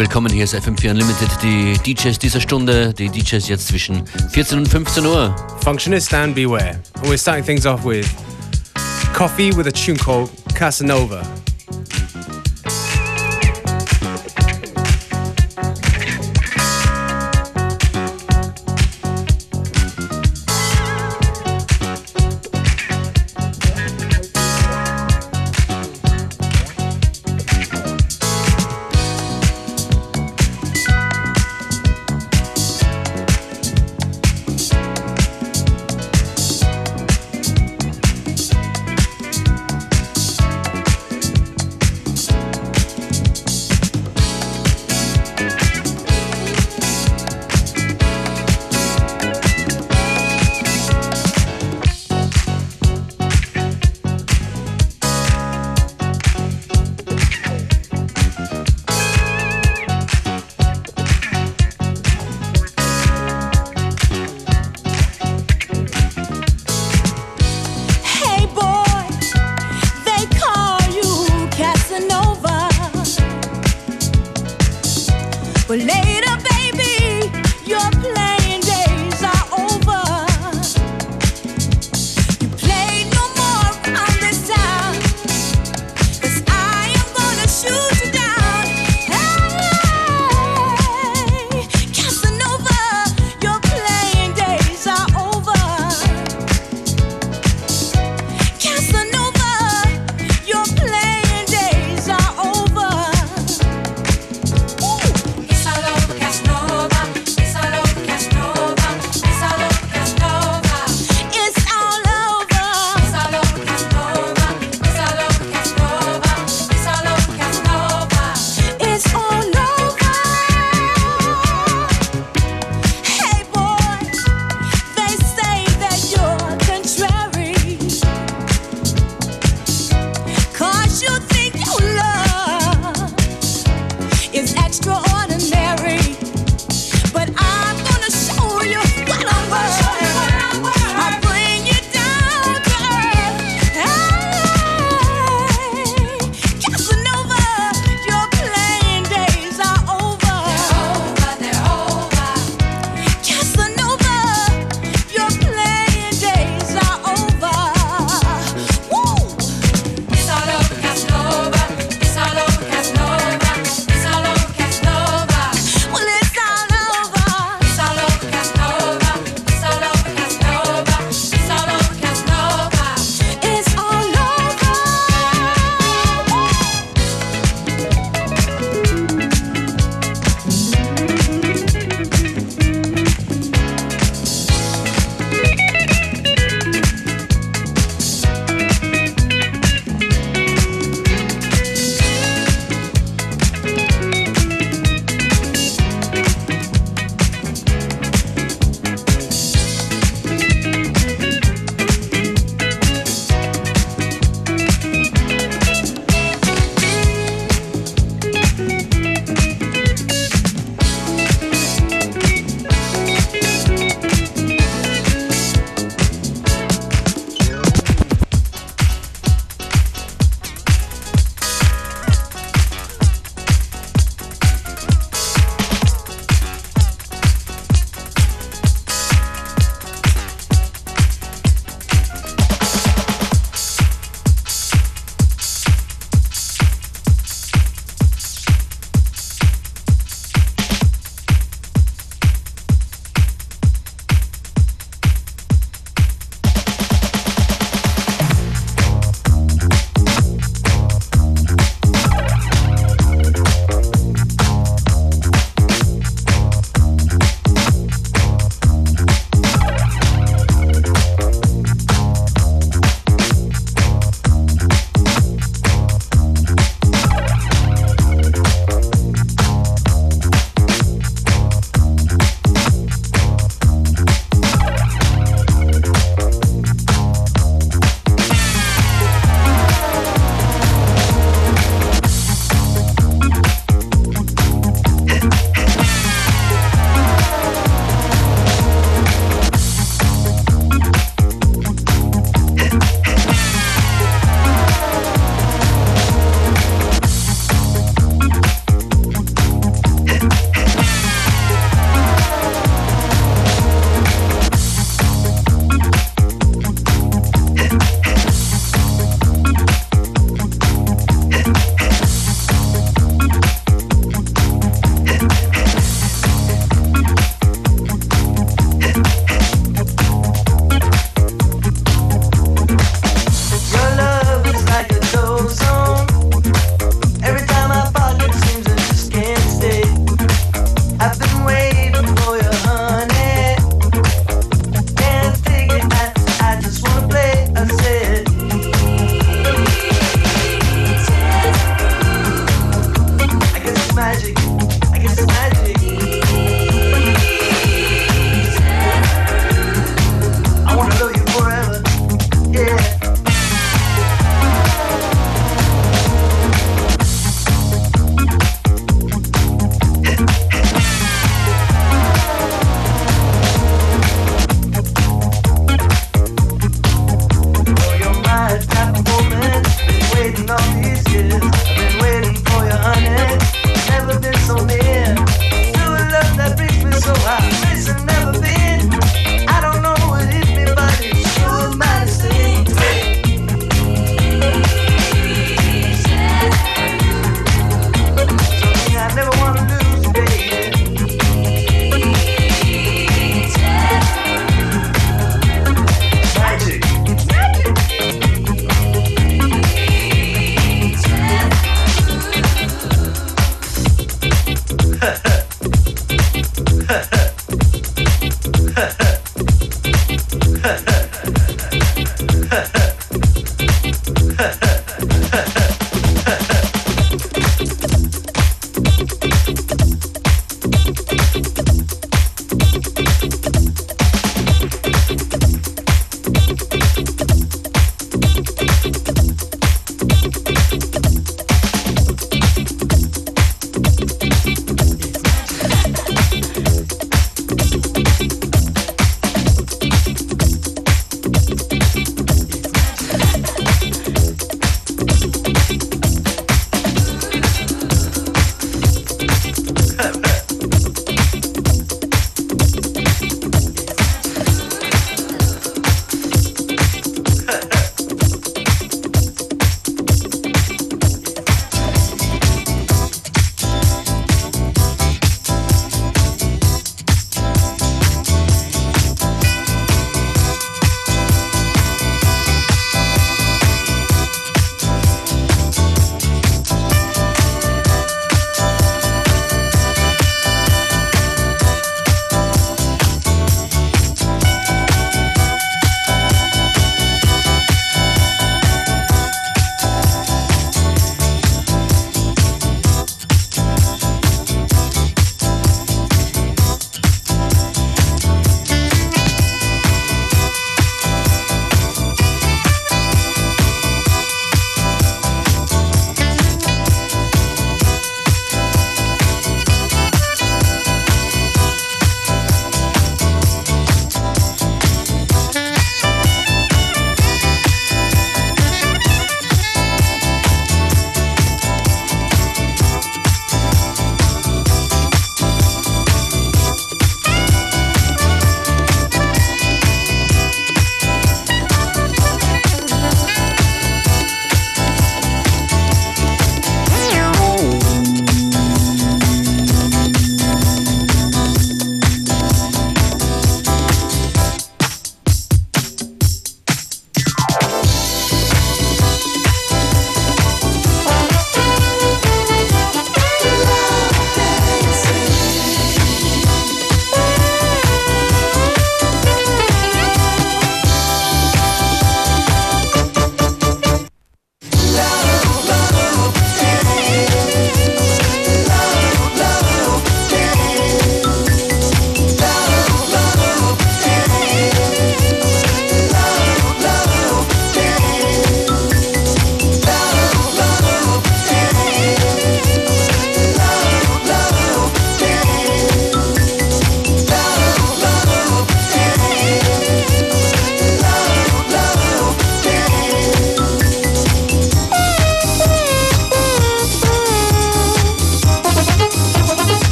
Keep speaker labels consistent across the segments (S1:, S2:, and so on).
S1: willkommen. Hier ist FM4 Unlimited, die DJs dieser Stunde, die DJs jetzt zwischen 14 und 15 Uhr.
S2: Functionist and Beware. And we're starting things off with Coffee with a tune called Casanova.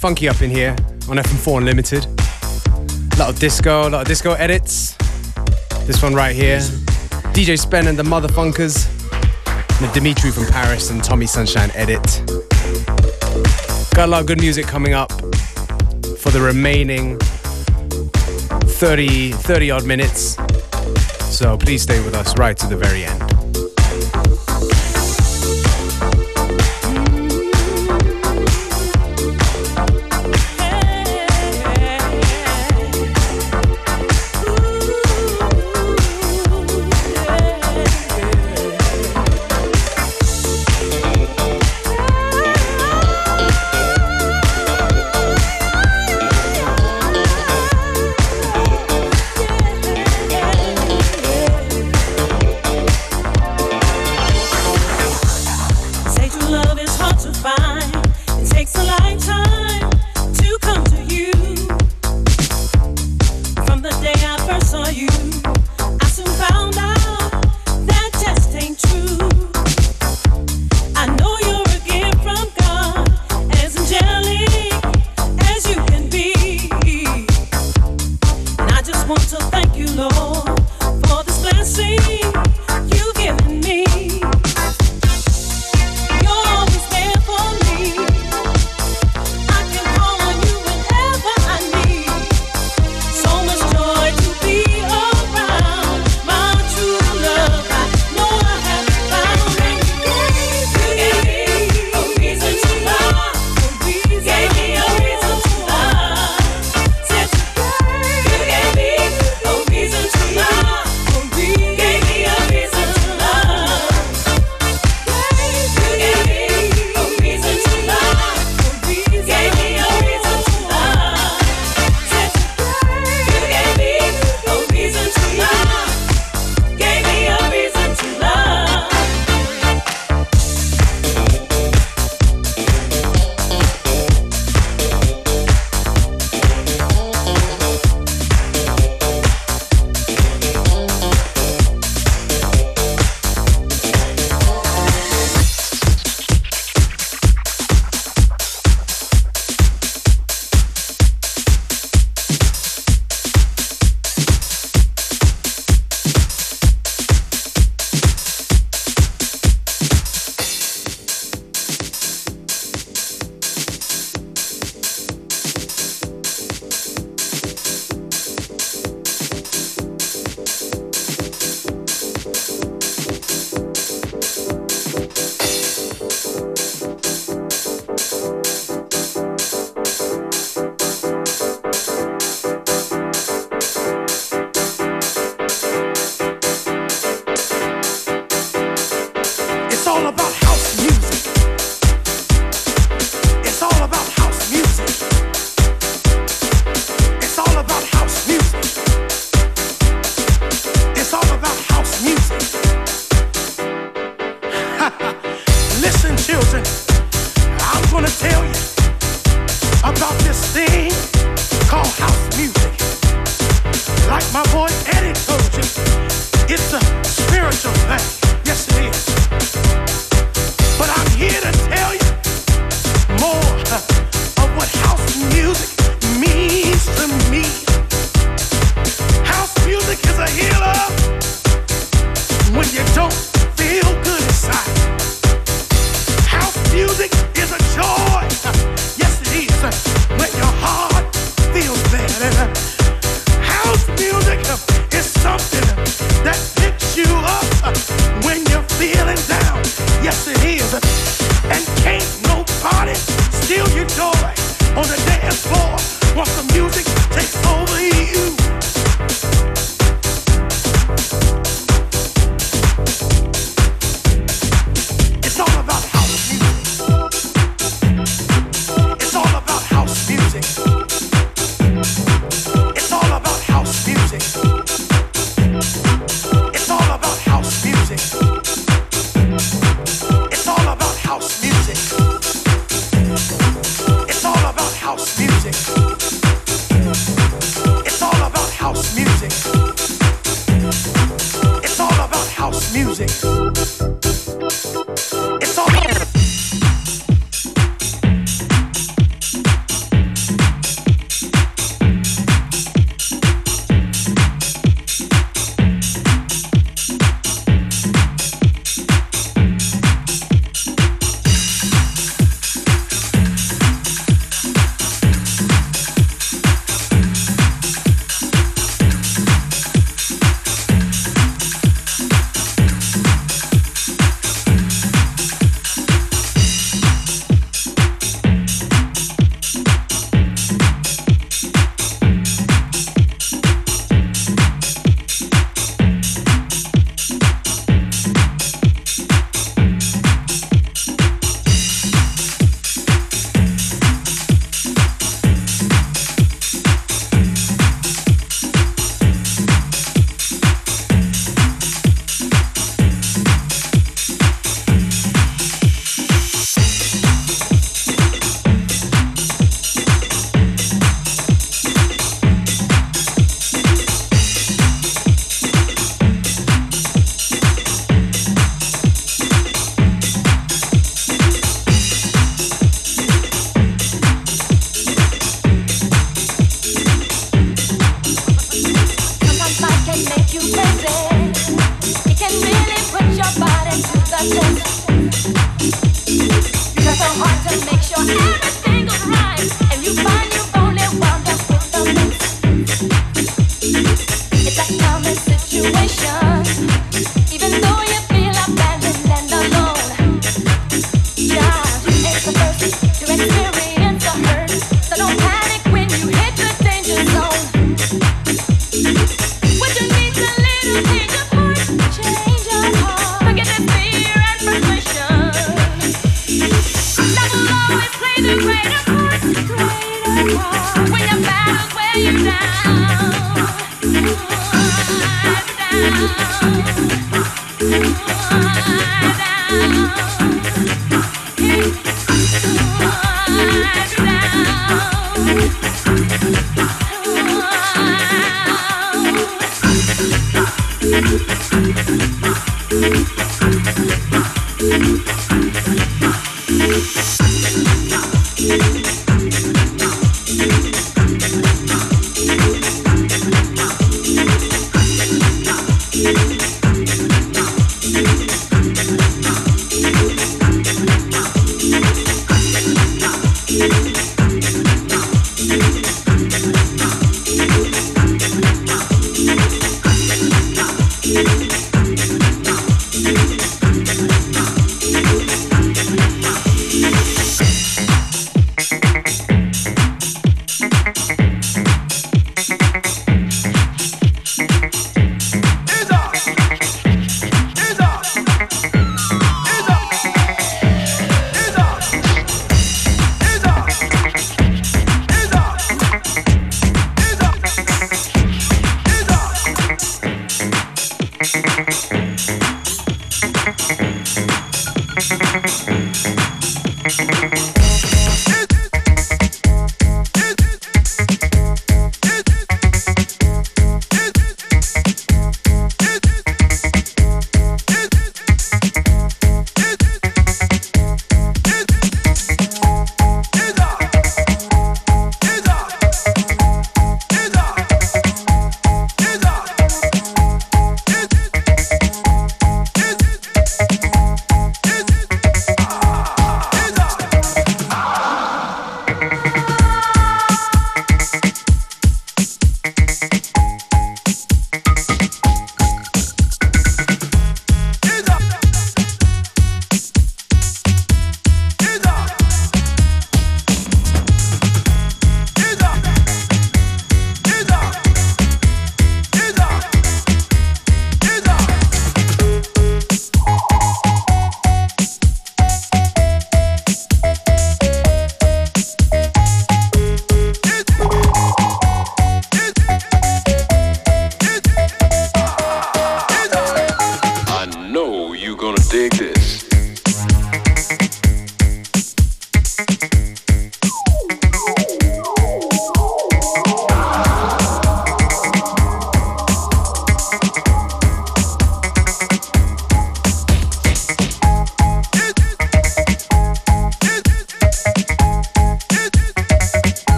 S3: Funky up in here on FM4 Unlimited. A lot of disco, a lot of disco edits. This one right here. DJ Spen and the Motherfunkers. And the Dimitri from Paris and Tommy Sunshine edit. Got a lot of good music coming up for the remaining 30, 30 odd minutes. So please stay with us right to the very end.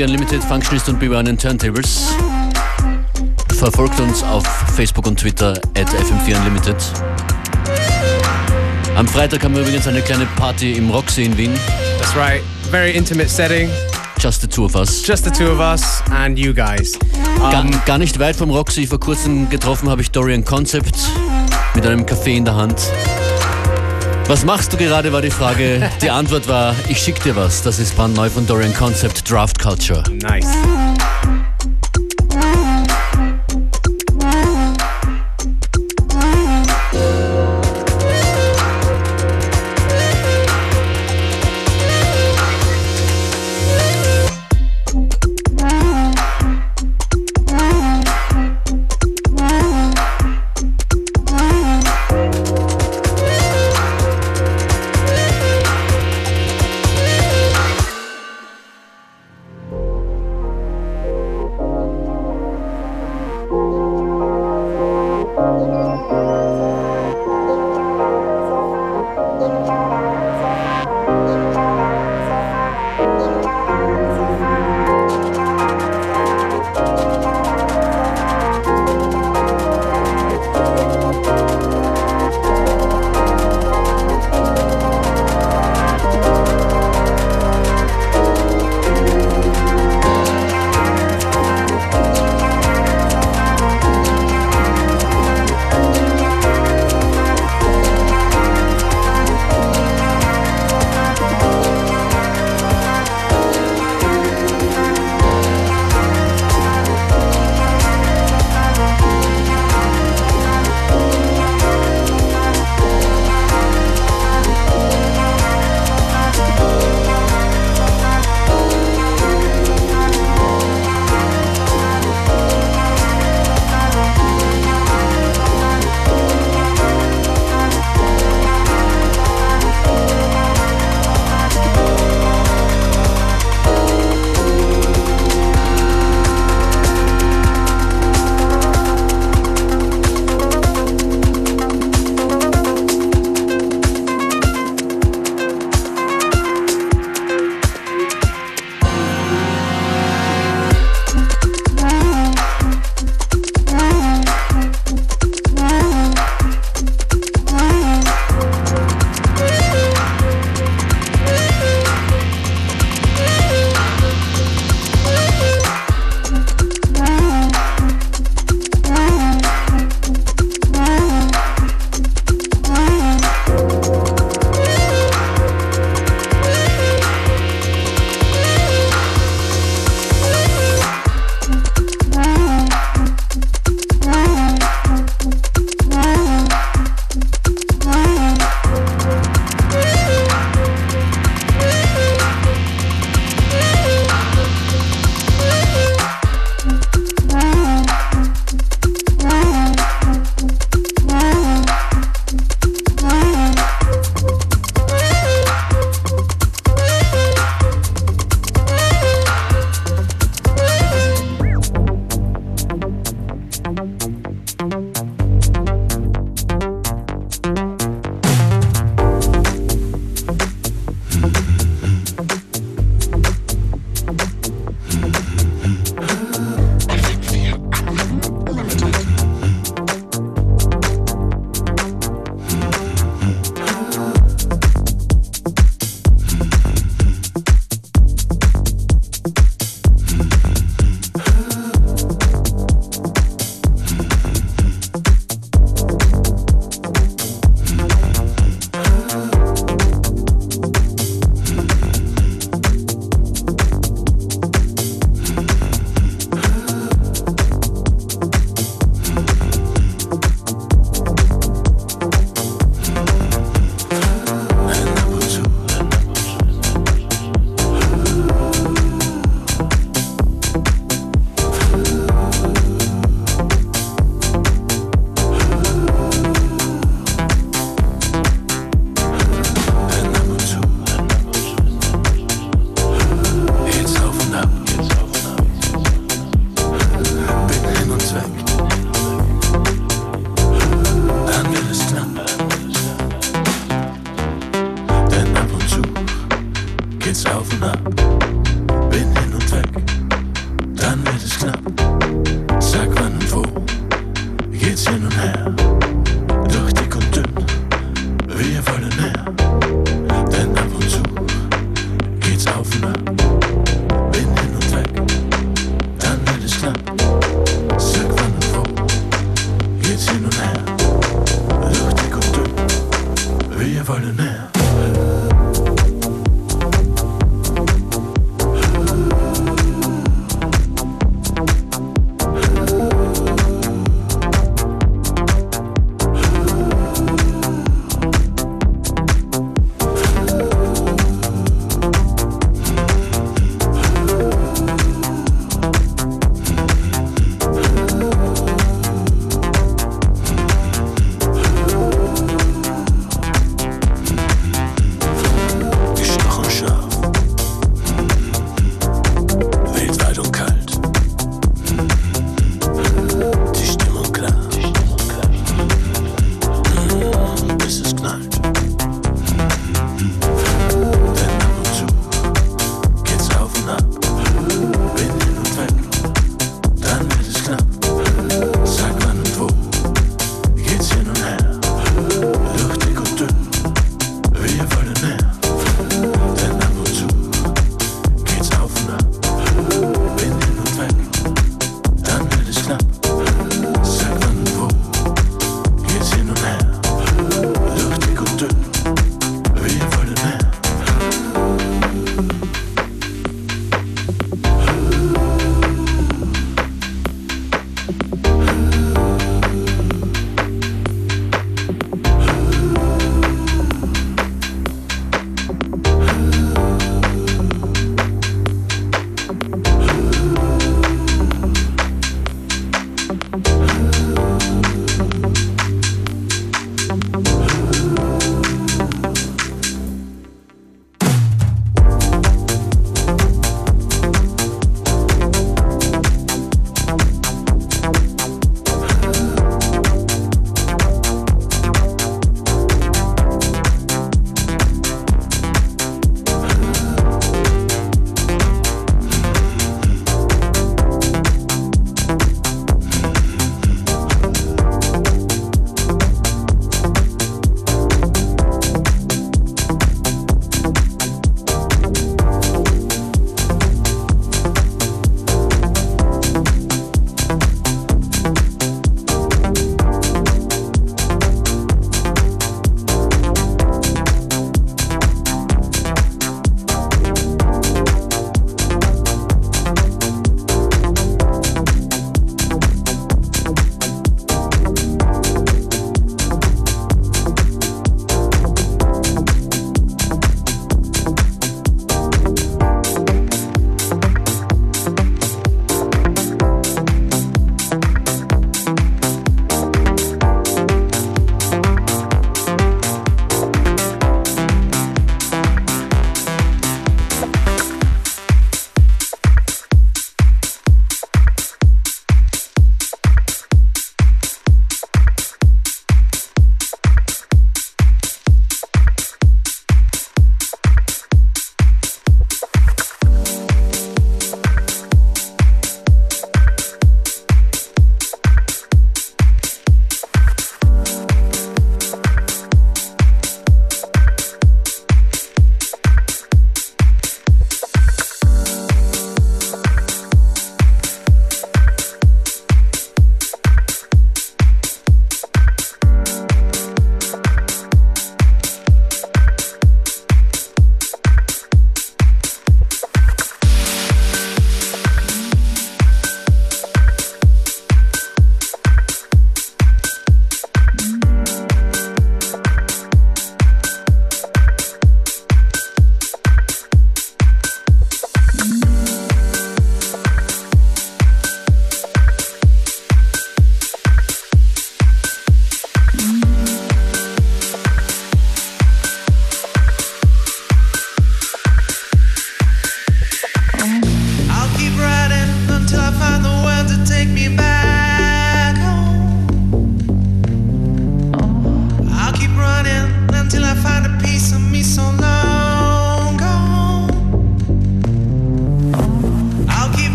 S1: FM4 Unlimited Functionist und B1 and Turntables. Verfolgt uns auf Facebook und Twitter at FM4 Unlimited. Am Freitag haben wir übrigens eine kleine Party im Roxy in Wien.
S2: That's right. Very intimate setting.
S1: Just the two of us.
S2: Just the two of us and you guys.
S1: Gar, gar nicht weit vom Roxy. Vor kurzem getroffen habe ich Dorian Concept mit einem Kaffee in der Hand. Was machst du gerade, war die Frage. Die Antwort war, ich schick dir was. Das ist brandneu von Dorian Concept, Draft Culture.
S2: Nice.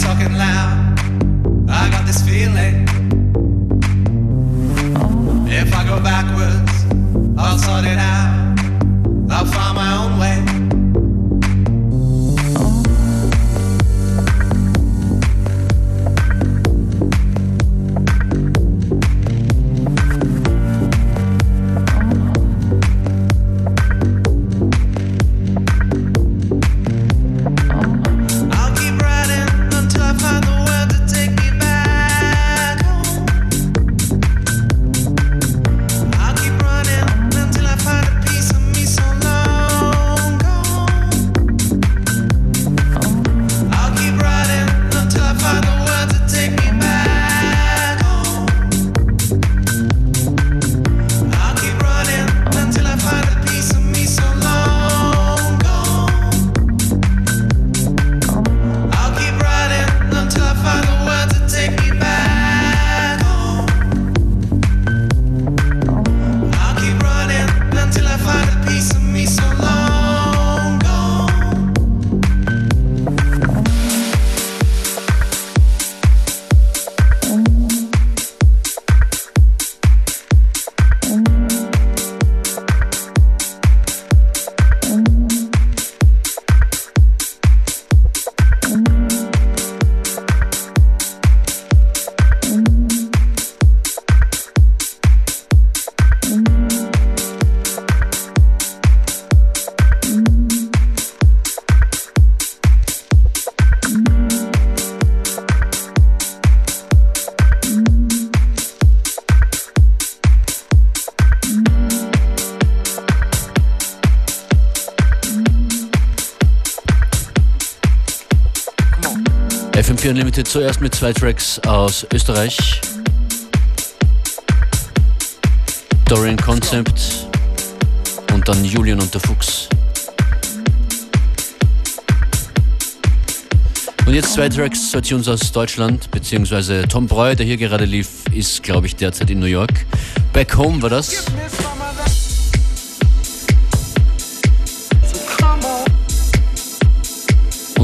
S2: talking loud. I got this feeling.
S1: FM4 Unlimited zuerst mit zwei Tracks aus Österreich. Dorian Concept und dann Julian und der Fuchs. Und jetzt zwei Tracks, zwei Tunes aus Deutschland, beziehungsweise Tom Breu, der hier gerade lief, ist, glaube ich, derzeit in New York. Back Home war das.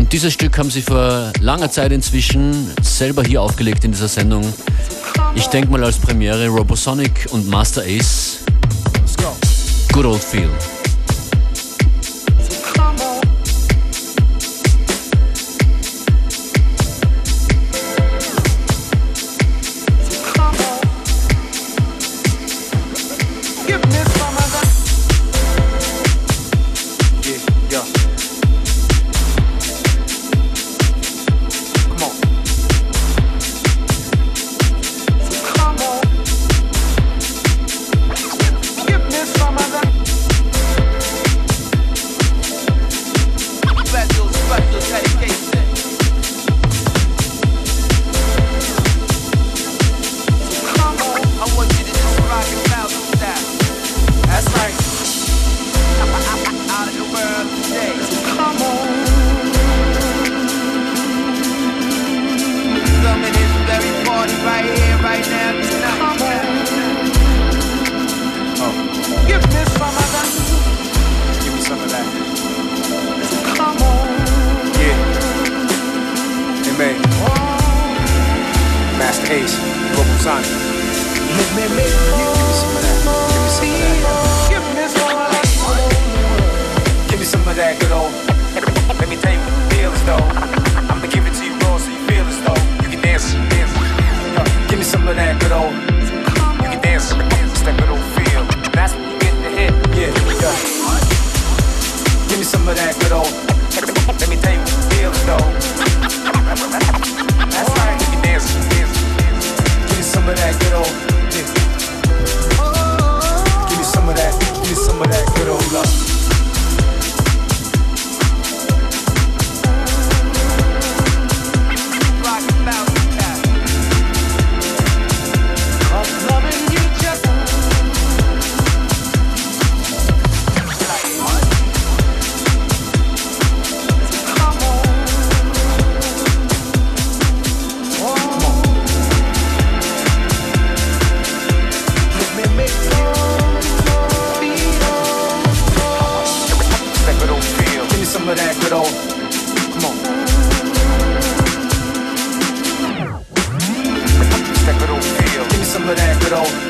S1: Und dieses Stück haben sie vor langer Zeit inzwischen selber hier aufgelegt in dieser Sendung. Ich denke mal als Premiere Robosonic und Master Ace. Good old feel.
S4: it on.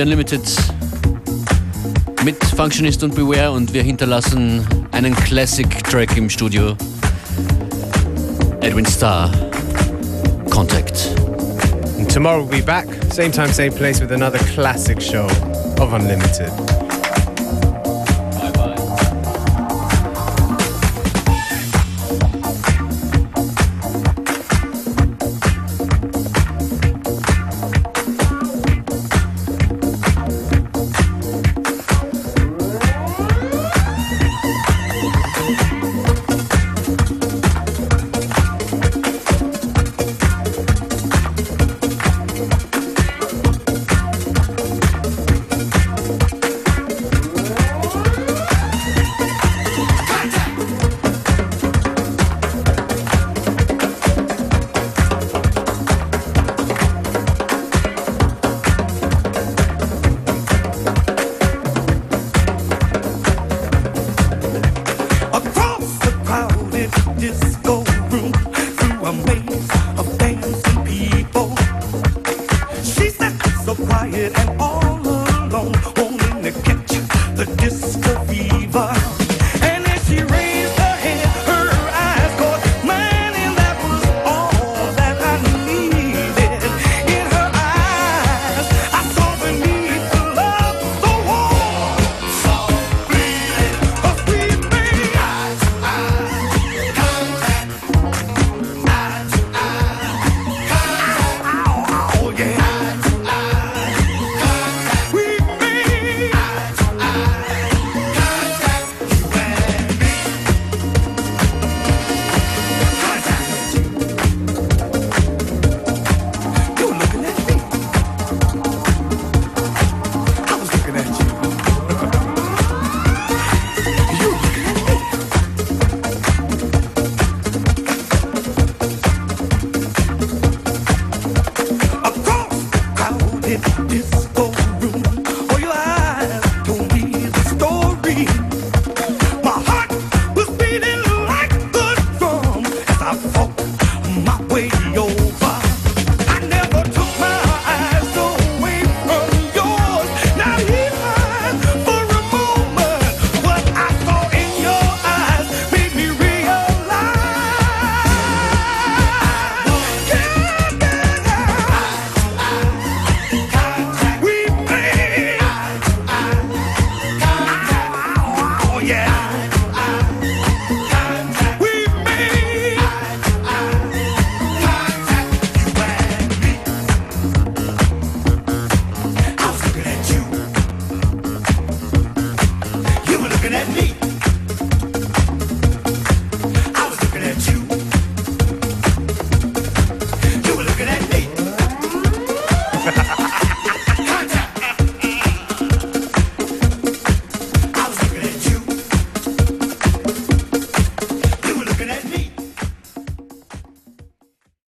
S1: Unlimited mit Functionist und Beware und wir hinterlassen einen Classic Track im Studio. Edwin Starr, Contact.
S3: And tomorrow we'll be back, same time, same place with another classic show of Unlimited.